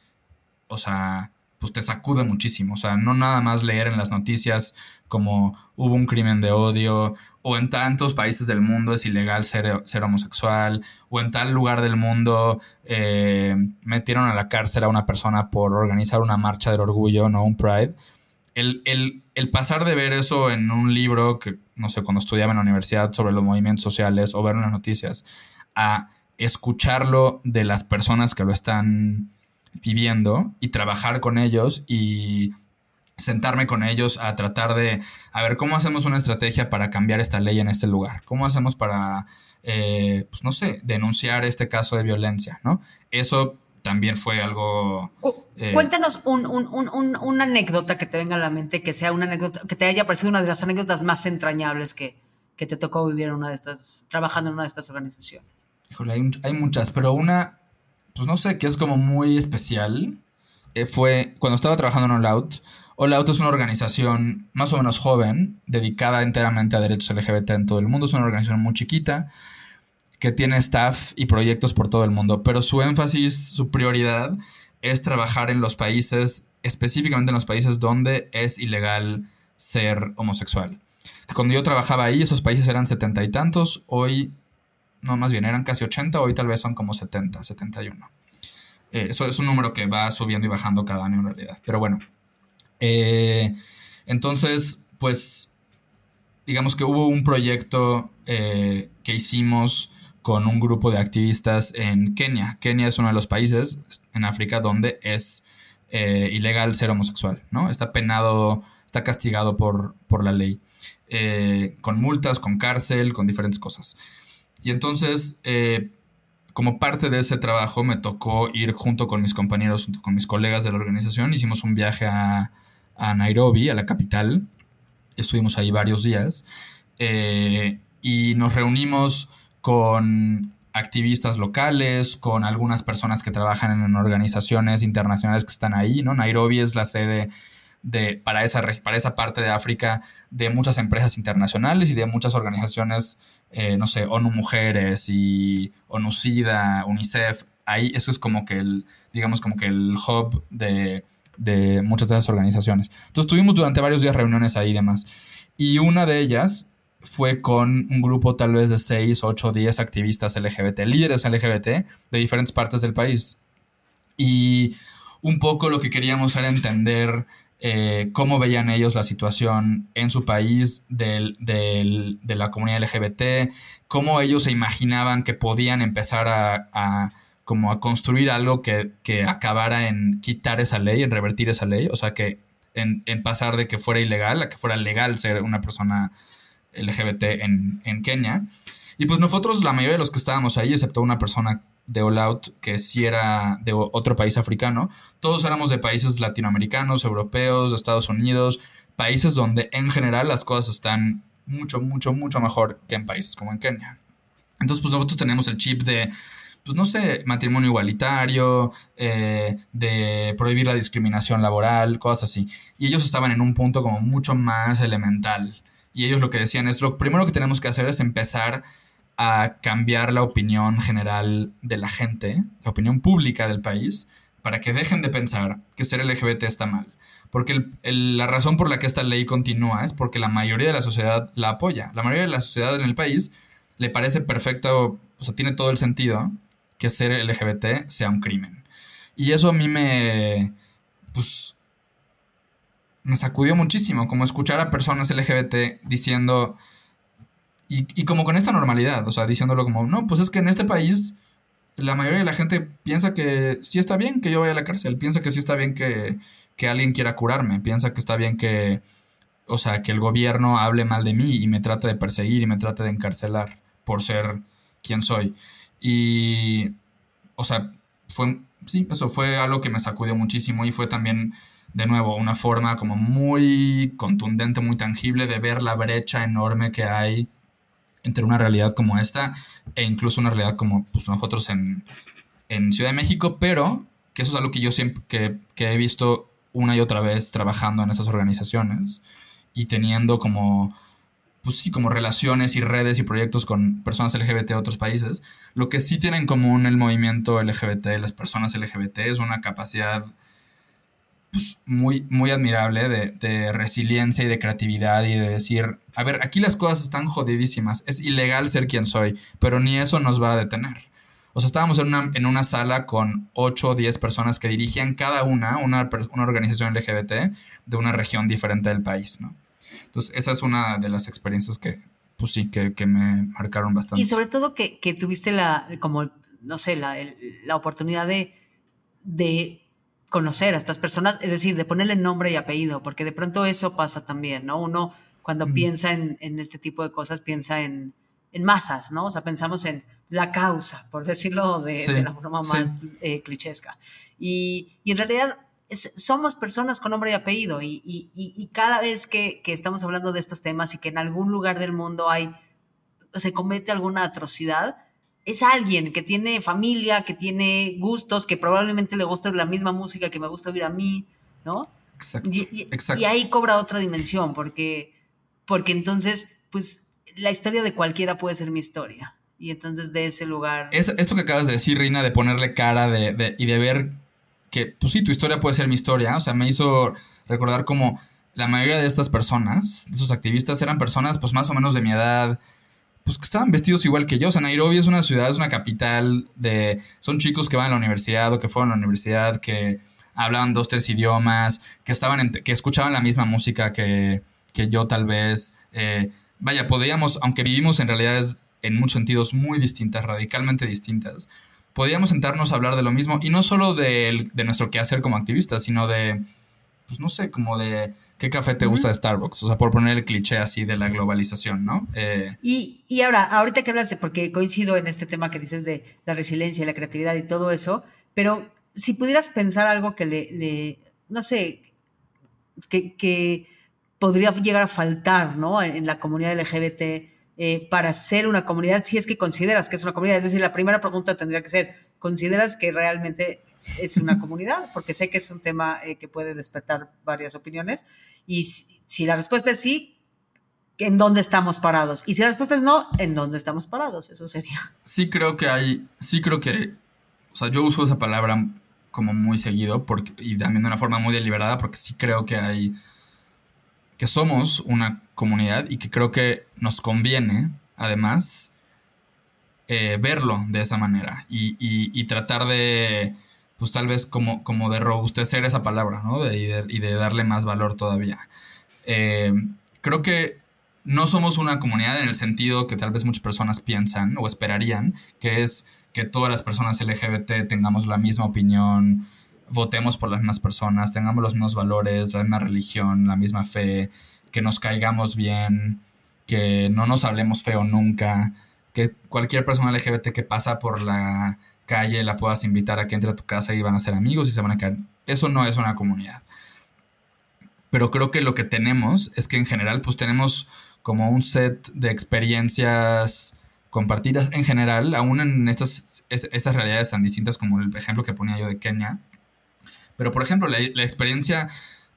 B: o sea, pues te sacude muchísimo. O sea, no nada más leer en las noticias como hubo un crimen de odio o en tantos países del mundo es ilegal ser, ser homosexual, o en tal lugar del mundo eh, metieron a la cárcel a una persona por organizar una marcha del orgullo, ¿no? Un Pride. El, el, pasar de ver eso en un libro que, no sé, cuando estudiaba en la universidad sobre los movimientos sociales o ver en las noticias, a escucharlo de las personas que lo están viviendo y trabajar con ellos y sentarme con ellos a tratar de, a ver, ¿cómo hacemos una estrategia para cambiar esta ley en este lugar? ¿Cómo hacemos para, eh, pues no sé, denunciar este caso de violencia, ¿no? Eso también fue algo...
C: Eh, cuéntanos una anécdota que te venga a la mente, que sea una anécdota, que te haya parecido una de las anécdotas más entrañables que, que te tocó vivir en una de estas, trabajando en una de estas organizaciones.
B: Híjole, hay, hay muchas, pero una, pues no sé, que es como muy especial, eh, fue cuando estaba trabajando en All Out, Hola Auto es una organización más o menos joven, dedicada enteramente a derechos LGBT en todo el mundo. Es una organización muy chiquita que tiene staff y proyectos por todo el mundo, pero su énfasis, su prioridad es trabajar en los países, específicamente en los países donde es ilegal ser homosexual. Cuando yo trabajaba ahí, esos países eran setenta y tantos, hoy, no, más bien eran casi ochenta, hoy tal vez son como setenta, setenta y uno. Eh, eso es un número que va subiendo y bajando cada año en realidad. Pero bueno, eh, entonces, pues, digamos que hubo un proyecto eh, que hicimos con un grupo de activistas en Kenia. Kenia es uno de los países en África donde es eh, ilegal ser homosexual, ¿no? Está penado, está castigado por, por la ley, con multas, con cárcel, con diferentes cosas. Y entonces, como parte de ese trabajo, me tocó ir junto con mis compañeros, junto con mis colegas de la organización, hicimos un viaje a, Nairobi, a la capital. Estuvimos ahí varios días. Eh, y nos reunimos con activistas locales, con algunas personas que trabajan en organizaciones internacionales que están ahí, ¿no? Nairobi es la sede de, para, esa, para esa parte de África de muchas empresas internacionales y de muchas organizaciones, eh, no sé, ONU Mujeres y ONU SIDA, UNICEF, ahí eso es como que el, digamos, como que el hub de, de muchas de esas organizaciones. Entonces tuvimos durante varios días reuniones ahí y demás. Y una de ellas fue con un grupo tal vez de 6, 8, 10 activistas LGBT, líderes LGBT de diferentes partes del país. Y un poco lo que queríamos era entender eh, cómo veían ellos la situación en su país de la comunidad LGBT, cómo ellos se imaginaban que podían empezar a, construir algo que, acabara en quitar esa ley, en revertir esa ley, o sea, que en, en, pasar de que fuera ilegal a que fuera legal ser una persona LGBT en, en Kenia. Y pues nosotros, la mayoría de los que estábamos ahí, excepto una persona de All Out que sí era de otro país africano. Todos éramos de países latinoamericanos, europeos, de Estados Unidos, países donde en general las cosas están mucho, mucho, mucho mejor que en países como en Kenia. Entonces, pues nosotros tenemos el chip de, pues no sé, matrimonio igualitario, eh, de prohibir la discriminación laboral, cosas así. Y ellos estaban en un punto como mucho más elemental. Y ellos lo que decían es, lo primero que tenemos que hacer es empezar a cambiar la opinión general de la gente, la opinión pública del país, para que dejen de pensar que ser LGBT está mal. Porque la razón por la que esta ley continúa es porque la mayoría de la sociedad la apoya. La mayoría de la sociedad en el país le parece perfecto, o sea, tiene todo el sentido que ser LGBT sea un crimen. Y eso a mí me, pues, me sacudió muchísimo, como escuchar a personas LGBT diciendo, y, como con esta normalidad, o sea, diciéndolo como, no, pues es que en este país la mayoría de la gente piensa que sí está bien que yo vaya a la cárcel, piensa que sí está bien que, que alguien quiera curarme, piensa que está bien que, o sea, que el gobierno hable mal de mí y me trate de perseguir y me trate de encarcelar por ser quien soy. Y, o sea, fue, sí, eso fue algo que me sacudió muchísimo y fue también, de nuevo, una forma como muy contundente, muy tangible de ver la brecha enorme que hay entre una realidad como esta e incluso una realidad como pues, nosotros en, Ciudad de México, pero que eso es algo que yo siempre que, he visto una y otra vez trabajando en esas organizaciones y teniendo como pues sí, como relaciones y redes y proyectos con personas LGBT de otros países, lo que sí tiene en común el movimiento LGBT, las personas LGBT, es una capacidad pues, muy, muy admirable de, resiliencia y de creatividad y de decir, a ver, aquí las cosas están jodidísimas, es ilegal ser quien soy, pero ni eso nos va a detener. O sea, estábamos en una, en una sala con 8 o 10 personas que dirigían cada una, una, una organización LGBT de una región diferente del país, ¿no? Entonces, esa es una de las experiencias que, pues sí, que, me marcaron bastante.
C: Y sobre todo que, tuviste la, como, no sé, la, la oportunidad de, de conocer a estas personas, es decir, de ponerle nombre y apellido, porque de pronto eso pasa también, ¿no? Uno cuando piensa en, este tipo de cosas piensa en, masas, ¿no? O sea, pensamos en la causa, por decirlo de, la forma más eh, clichesca. Y, en realidad somos personas con nombre y apellido y, cada vez que, que, estamos hablando de estos temas y que en algún lugar del mundo hay, se comete alguna atrocidad, es alguien que tiene familia, que tiene gustos, que probablemente le gusta la misma música que me gusta oír a mí, ¿no?
B: Exacto.
C: Y, y ahí cobra otra dimensión, porque, porque entonces, pues, la historia de cualquiera puede ser mi historia. Y entonces de ese lugar...
B: Es, esto que acabas de decir, Rina, de ponerle cara de, y de ver que, pues sí, tu historia puede ser mi historia, o sea, me hizo recordar como la mayoría de estas personas, de esos activistas, eran personas pues más o menos de mi edad, pues que estaban vestidos igual que yo. O sea, Nairobi es una ciudad, es una capital de... Son chicos que van a la universidad o que fueron a la universidad, que hablaban dos, tres idiomas, que estaban que escuchaban la misma música que, que yo tal vez. Eh, vaya, podíamos, aunque vivimos en realidades en muchos sentidos muy distintas, radicalmente distintas, podíamos sentarnos a hablar de lo mismo y no solo de, de nuestro quehacer como activistas, sino de, pues no sé, como de ¿Qué café te gusta de Starbucks? O sea, por poner el cliché así de la globalización, ¿no?
C: Eh, y, y, ahora, ahorita que hablas, porque coincido en este tema que dices de la resiliencia y la creatividad y todo eso, pero si pudieras pensar algo que le, no sé, que, podría llegar a faltar, ¿no? En, la comunidad LGBT eh, para ser una comunidad, si es que consideras que es una comunidad. Es decir, la primera pregunta tendría que ser, ¿consideras que realmente es una <laughs> comunidad? Porque sé que es un tema eh, que puede despertar varias opiniones. Y si, la respuesta es sí, ¿en dónde estamos parados? Y si la respuesta es no, ¿en dónde estamos parados? Eso sería.
B: Sí creo que hay, sí creo que o sea, yo uso esa palabra como muy seguido porque, y también de una forma muy deliberada porque sí creo que hay, que somos una comunidad y que creo que nos conviene, además, eh, verlo de esa manera y, tratar de, pues tal vez como, como de robustecer esa palabra, ¿no? y, de, darle más valor todavía. Eh, creo que no somos una comunidad en el sentido que tal vez muchas personas piensan o esperarían, que es que todas las personas LGBT tengamos la misma opinión, votemos por las mismas personas, tengamos los mismos valores, la misma religión, la misma fe, que nos caigamos bien, que no nos hablemos feo nunca, que cualquier persona LGBT que pasa por la calle la puedas invitar a que entre a tu casa y van a ser amigos y se van a caer. Eso no es una comunidad. Pero creo que lo que tenemos es que en general pues tenemos como un set de experiencias compartidas en general, aún en estas, estas realidades tan distintas como el ejemplo que ponía yo de Kenia. Pero, por ejemplo, la, experiencia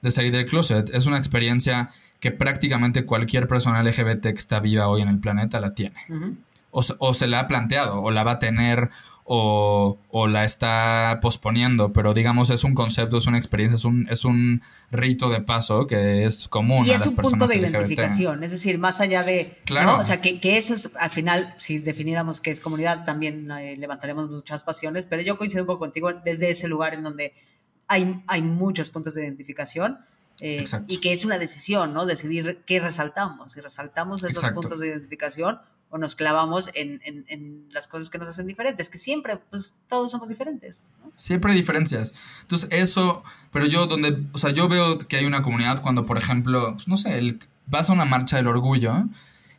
B: de salir del closet es una experiencia que prácticamente cualquier persona LGBT que está viva hoy en el planeta la tiene. o, o, se la ha planteado, o la va a tener, o, la está posponiendo, pero digamos es un concepto, es una experiencia, es un, es un rito de paso que es común
C: y es un punto de identificación, es decir, más allá de, claro. o sea, que, eso es, al final, si definiéramos que es comunidad, también eh, levantaremos muchas pasiones, pero yo coincido un poco contigo desde ese lugar en donde hay, hay muchos puntos de identificación. Eh, y que es una decisión, ¿no? Decidir qué resaltamos. Si resaltamos esos puntos de identificación o nos clavamos en, las cosas que nos hacen diferentes, que siempre, pues todos somos diferentes.
B: Siempre hay diferencias. Entonces, eso, pero yo donde, o sea, yo veo que hay una comunidad cuando, por ejemplo, pues, no sé, el, vas a una marcha del orgullo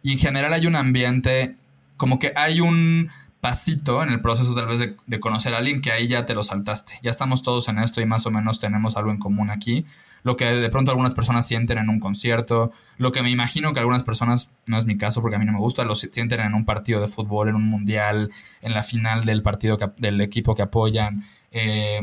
B: y en general hay un ambiente, como que hay un pasito en el proceso tal vez de, de conocer a alguien que ahí ya te lo saltaste. Ya estamos todos en esto y más o menos tenemos algo en común aquí lo que de pronto algunas personas sienten en un concierto, lo que me imagino que algunas personas, no es mi caso porque a mí no me gusta, lo sienten en un partido de fútbol, en un mundial, en la final del partido del equipo que apoyan. Eh,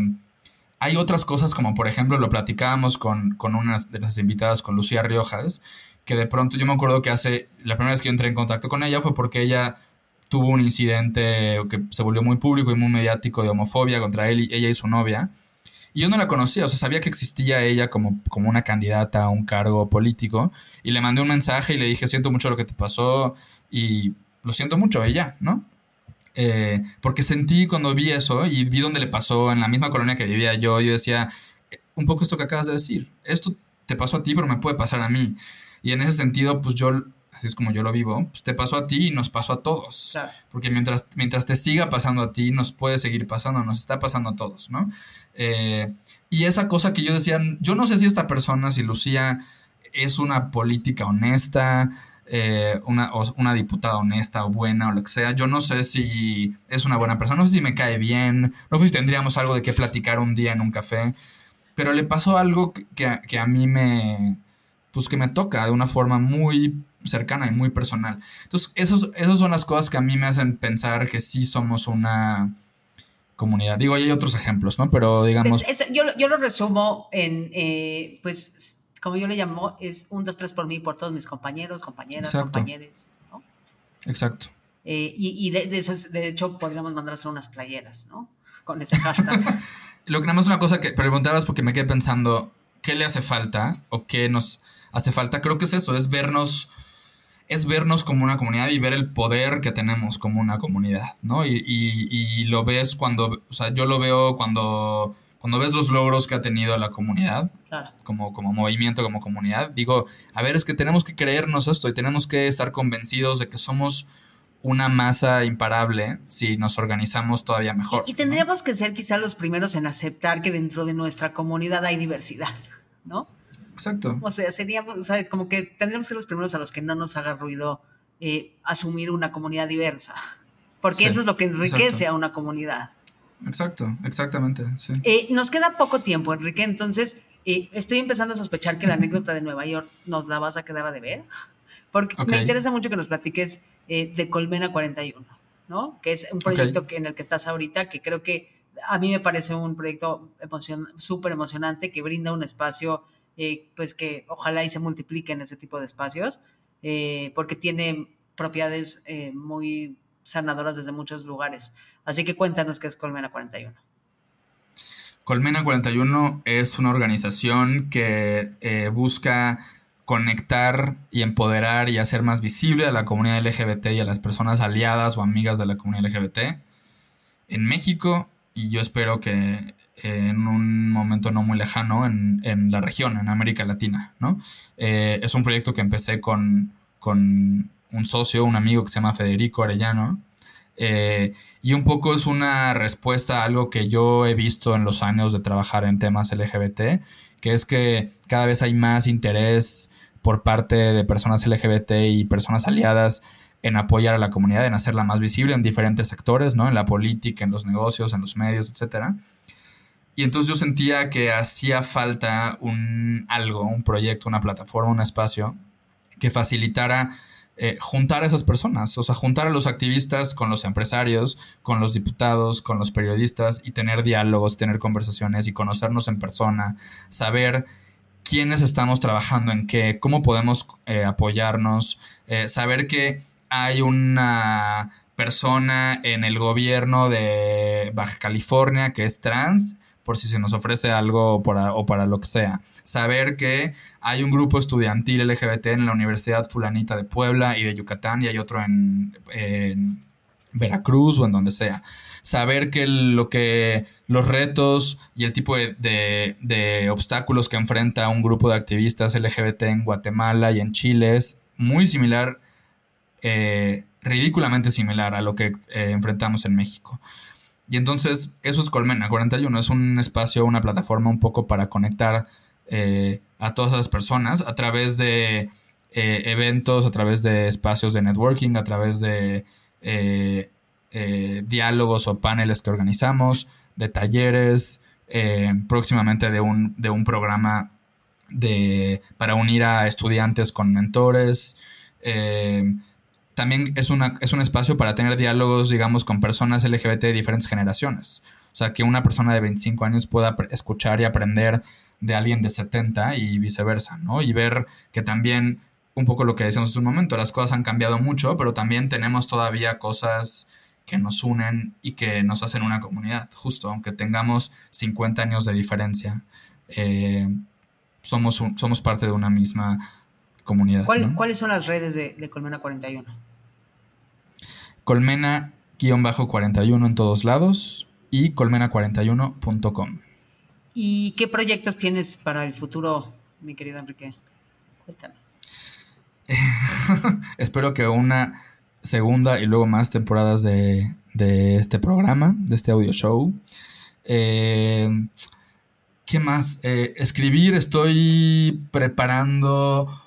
B: hay otras cosas como por ejemplo lo platicábamos con, con una de las invitadas, con Lucía Riojas, que de pronto yo me acuerdo que hace, la primera vez que yo entré en contacto con ella fue porque ella tuvo un incidente que se volvió muy público y muy mediático de homofobia contra él ella y su novia. Y yo no la conocía, o sea, sabía que existía ella como, como una candidata a un cargo político. Y le mandé un mensaje y le dije, siento mucho lo que te pasó y lo siento mucho ella, ¿no? Eh, porque sentí cuando vi eso y vi dónde le pasó en la misma colonia que vivía yo, yo decía, eh, un poco esto que acabas de decir, esto te pasó a ti, pero me puede pasar a mí. Y en ese sentido, pues yo así es como yo lo vivo, pues te pasó a ti y nos pasó a todos. Porque mientras, mientras te siga pasando a ti, nos puede seguir pasando, nos está pasando a todos, ¿no? Eh, y esa cosa que yo decía, yo no sé si esta persona, si Lucía es una política honesta, eh, una, una diputada honesta o buena o lo que sea, yo no sé si es una buena persona, no sé si me cae bien, no sé si tendríamos algo de qué platicar un día en un café, pero le pasó algo que, que a mí me, pues que me toca de una forma muy cercana y muy personal. Entonces, esos, esos son las cosas que a mí me hacen pensar que sí somos una comunidad. Digo, hay otros ejemplos, ¿no? Pero digamos...
C: yo, yo, lo resumo en, eh, pues, como yo le llamo, es un, dos, tres por mí, por todos mis compañeros, compañeras, compañeros, ¿no?
B: Exacto.
C: Eh, y, de, eso, de hecho, podríamos mandar a hacer unas playeras, ¿no? Con ese hashtag. <laughs>
B: lo que nada más una cosa que preguntabas porque me quedé pensando, ¿qué le hace falta o qué nos hace falta? Creo que es eso, es vernos es vernos como una comunidad y ver el poder que tenemos como una comunidad, ¿no? Y, y, lo ves cuando, o sea, yo lo veo cuando, cuando ves los logros que ha tenido la comunidad, como, como movimiento, como comunidad, digo, a ver, es que tenemos que creernos esto y tenemos que estar convencidos de que somos una masa imparable si nos organizamos todavía mejor.
C: Y, tendríamos que ser quizá los primeros en aceptar que dentro de nuestra comunidad hay diversidad, ¿no?
B: Exacto.
C: O sea, seríamos, o sea, como que tendríamos que ser los primeros a los que no nos haga ruido eh, asumir una comunidad diversa. Porque eso es lo que enriquece a una comunidad.
B: Exacto, exactamente. Sí.
C: Eh, nos queda poco tiempo, Enrique, entonces eh, estoy empezando a sospechar que la anécdota de Nueva York nos la vas a quedar a deber. Porque me interesa mucho que nos platiques de Colmena 41, ¿no? Que es un proyecto que, en el que estás ahorita, que creo que a mí me parece un proyecto súper emocionante que brinda un espacio eh, pues que ojalá y se multipliquen ese tipo de espacios, eh, porque tiene propiedades eh, muy sanadoras desde muchos lugares. Así que cuéntanos qué es Colmena 41.
B: Colmena 41 es una organización que eh, busca conectar y empoderar y hacer más visible a la comunidad LGBT y a las personas aliadas o amigas de la comunidad LGBT en México y yo espero que en un momento no muy lejano en, la región, en América Latina, ¿no? Eh, es un proyecto que empecé con, con, un socio, un amigo que se llama Federico Arellano, eh, y un poco es una respuesta a algo que yo he visto en los años de trabajar en temas LGBT, que es que cada vez hay más interés por parte de personas LGBT y personas aliadas en apoyar a la comunidad, en hacerla más visible en diferentes sectores, ¿no? En la política, en los negocios, en los medios, etcétera. Y entonces yo sentía que hacía falta un algo, un proyecto, una plataforma, un espacio que facilitara eh, juntar a esas personas, o sea, juntar a los activistas con los empresarios, con los diputados, con los periodistas y tener diálogos, tener conversaciones y conocernos en persona, saber quiénes estamos trabajando en qué, cómo podemos eh, apoyarnos, eh, saber que hay una persona en el gobierno de Baja California que es trans por si se nos ofrece algo o para lo que sea. Saber que hay un grupo estudiantil LGBT en la Universidad Fulanita de Puebla y de Yucatán y hay otro en, Veracruz o en donde sea. Saber que lo que los retos y el tipo de, obstáculos que enfrenta un grupo de activistas LGBT en Guatemala y en Chile es muy similar, eh, ridículamente similar a lo que eh, enfrentamos en México. Y entonces, eso es Colmena 41, es un espacio, una plataforma un poco para conectar eh, a todas esas personas a través de eh, eventos, a través de espacios de networking, a través de diálogos o paneles que organizamos, de talleres, próximamente de un, de un programa de, para unir a estudiantes con mentores también es, una, es un espacio para tener diálogos, digamos, con personas LGBT de diferentes generaciones. O sea, que una persona de 25 años pueda escuchar y aprender de alguien de 70 y viceversa, ¿no? Y ver que también, un poco lo que decíamos hace un momento, las cosas han cambiado mucho, pero también tenemos todavía cosas que nos unen y que nos hacen una comunidad, justo, aunque tengamos 50 años de diferencia, eh, somos, somos parte de una misma comunidad.
C: ¿Cuáles son las redes de, Colmena 41?
B: Colmena-41 en todos lados y colmena41.com.
C: ¿Y qué proyectos tienes para el futuro, mi querido Enrique? Cuéntanos. <laughs>
B: Espero que una segunda y luego más temporadas de, este programa, de este audio show. Eh, ¿Qué más? Eh, escribir, estoy preparando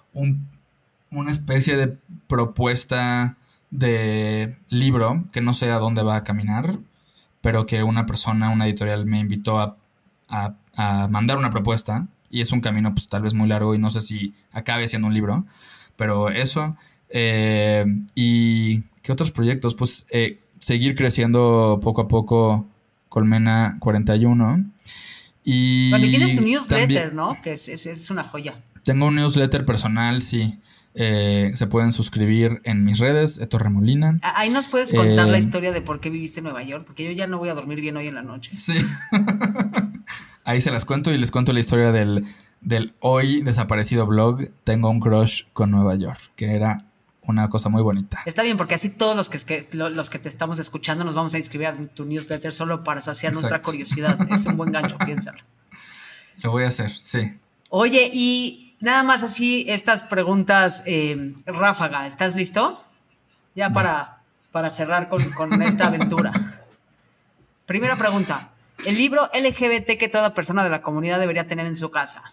B: una especie de propuesta de libro que no sé a dónde va a caminar, pero que una persona, una editorial me invitó a, mandar una propuesta y es un camino pues tal vez muy largo y no sé si acabe siendo un libro, pero eso. Eh, y qué otros proyectos, pues eh, seguir creciendo poco a poco Colmena 41. Y
C: tienes tu newsletter, ¿no? Que es una joya.
B: Tengo un newsletter personal, sí. Eh, se pueden suscribir en mis redes, Eto Remolina.
C: Ahí nos puedes contar la eh, historia de por qué viviste en Nueva York, porque yo ya no voy a dormir bien hoy en la noche.
B: Sí. <laughs> Ahí se las cuento y les cuento la historia del, del hoy desaparecido blog Tengo un crush con Nueva York, que era una cosa muy bonita.
C: Está bien, porque así todos los que, los que te estamos escuchando nos vamos a inscribir a tu newsletter solo para saciar nuestra curiosidad. Es un buen gancho, piénsalo. <laughs>
B: Lo voy a hacer, sí.
C: Oye, y Nada más así estas preguntas eh, ráfaga. ¿Estás listo? Ya para, para cerrar con, esta aventura. Primera pregunta. El libro LGBT que toda persona de la comunidad debería tener en su casa.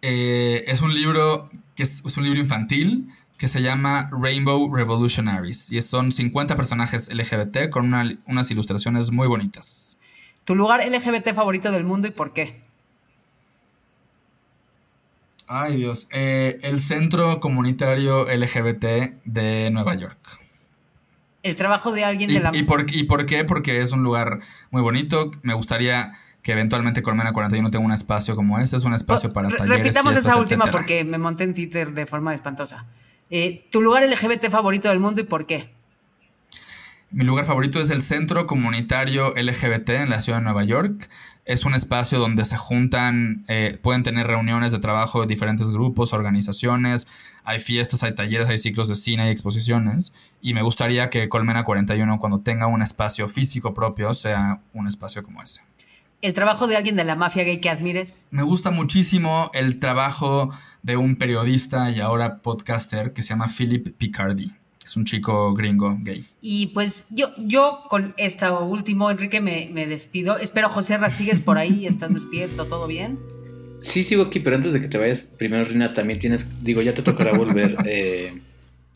B: Eh, es un libro que es, un libro infantil que se llama Rainbow Revolutionaries y son 50 personajes LGBT con unas ilustraciones muy bonitas.
C: ¿Tu lugar LGBT favorito del mundo y por qué?
B: Ay Dios, eh, el Centro Comunitario LGBT de Nueva York.
C: El trabajo de alguien de la...
B: Y por, ¿Y por qué? Porque es un lugar muy bonito. Me gustaría que eventualmente Colmena 41 tenga un espacio como este. Es un espacio para talleres.
C: Repitamos esa última porque me monté en Twitter de forma espantosa. Eh, ¿Tu lugar LGBT favorito del mundo y por qué?
B: Mi lugar favorito es el Centro Comunitario LGBT en la ciudad de Nueva York. Es un espacio donde se juntan, eh, pueden tener reuniones de trabajo de diferentes grupos, organizaciones, hay fiestas, hay talleres, hay ciclos de cine, hay exposiciones. Y me gustaría que Colmena 41, cuando tenga un espacio físico propio, sea un espacio como ese.
C: ¿El trabajo de alguien de la mafia gay que admires?
B: Me gusta muchísimo el trabajo de un periodista y ahora podcaster que se llama Philip Picardi. Es un chico gringo gay.
C: Y pues yo, yo con esto último, Enrique, me, me despido. Espero, José Ra, sigues por ahí, <laughs> estás despierto, ¿todo bien?
A: Sí, sigo aquí, pero antes de que te vayas, primero, Rina, también tienes, digo, ya te tocará volver <laughs> eh,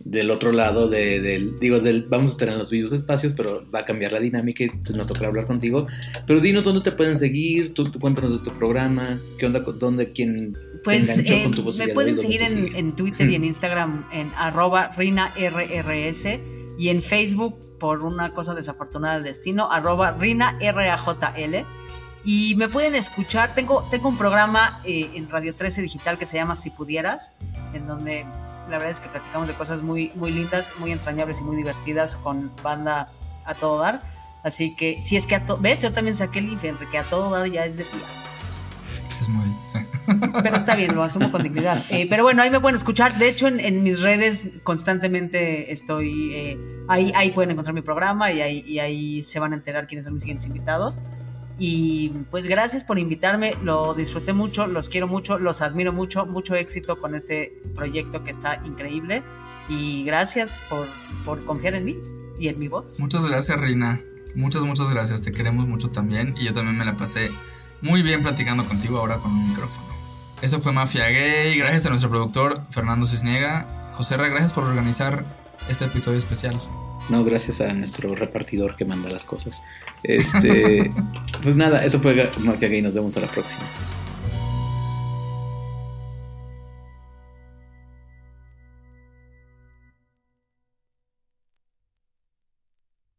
A: del otro lado, de, del, digo, del, vamos a estar en los mismos espacios, pero va a cambiar la dinámica y nos tocará hablar contigo. Pero dinos dónde te pueden seguir, tú, cuéntanos de tu programa, qué onda, dónde, quién
C: pues, se enganchó con tu posibilidad. Me pueden seguir en, en, Twitter y en Instagram en arroba RinaRRS y en Facebook por una cosa desafortunada del destino, arroba RinaRAJL. Y me pueden escuchar, tengo, tengo un programa eh, en Radio 13 Digital que se llama Si Pudieras, en donde la verdad es que platicamos de cosas muy, muy lindas, muy entrañables y muy divertidas con banda a todo dar. Así que si es que a todo... ¿Ves? Yo también saqué el IFE, que a todo dar ya es de tía.
B: Es muy...
C: Pero está bien, lo asumo con dignidad. Eh, pero bueno, ahí me pueden escuchar. De hecho, en, mis redes constantemente estoy... Eh, ahí, ahí pueden encontrar mi programa y ahí, y ahí se van a enterar quiénes son mis siguientes invitados. Y pues gracias por invitarme, lo disfruté mucho, los quiero mucho, los admiro mucho, mucho éxito con este proyecto que está increíble y gracias por, por confiar en mí y en mi voz.
B: Muchas gracias Reina, muchas, muchas gracias, te queremos mucho también y yo también me la pasé muy bien platicando contigo ahora con un micrófono. Esto fue Mafia Gay, gracias a nuestro productor Fernando Cisniega. José Ra, gracias por organizar este episodio especial.
A: No, gracias a nuestro repartidor que manda las cosas. Este, <laughs> pues nada, eso fue Mafia Gay. Nos vemos a la próxima.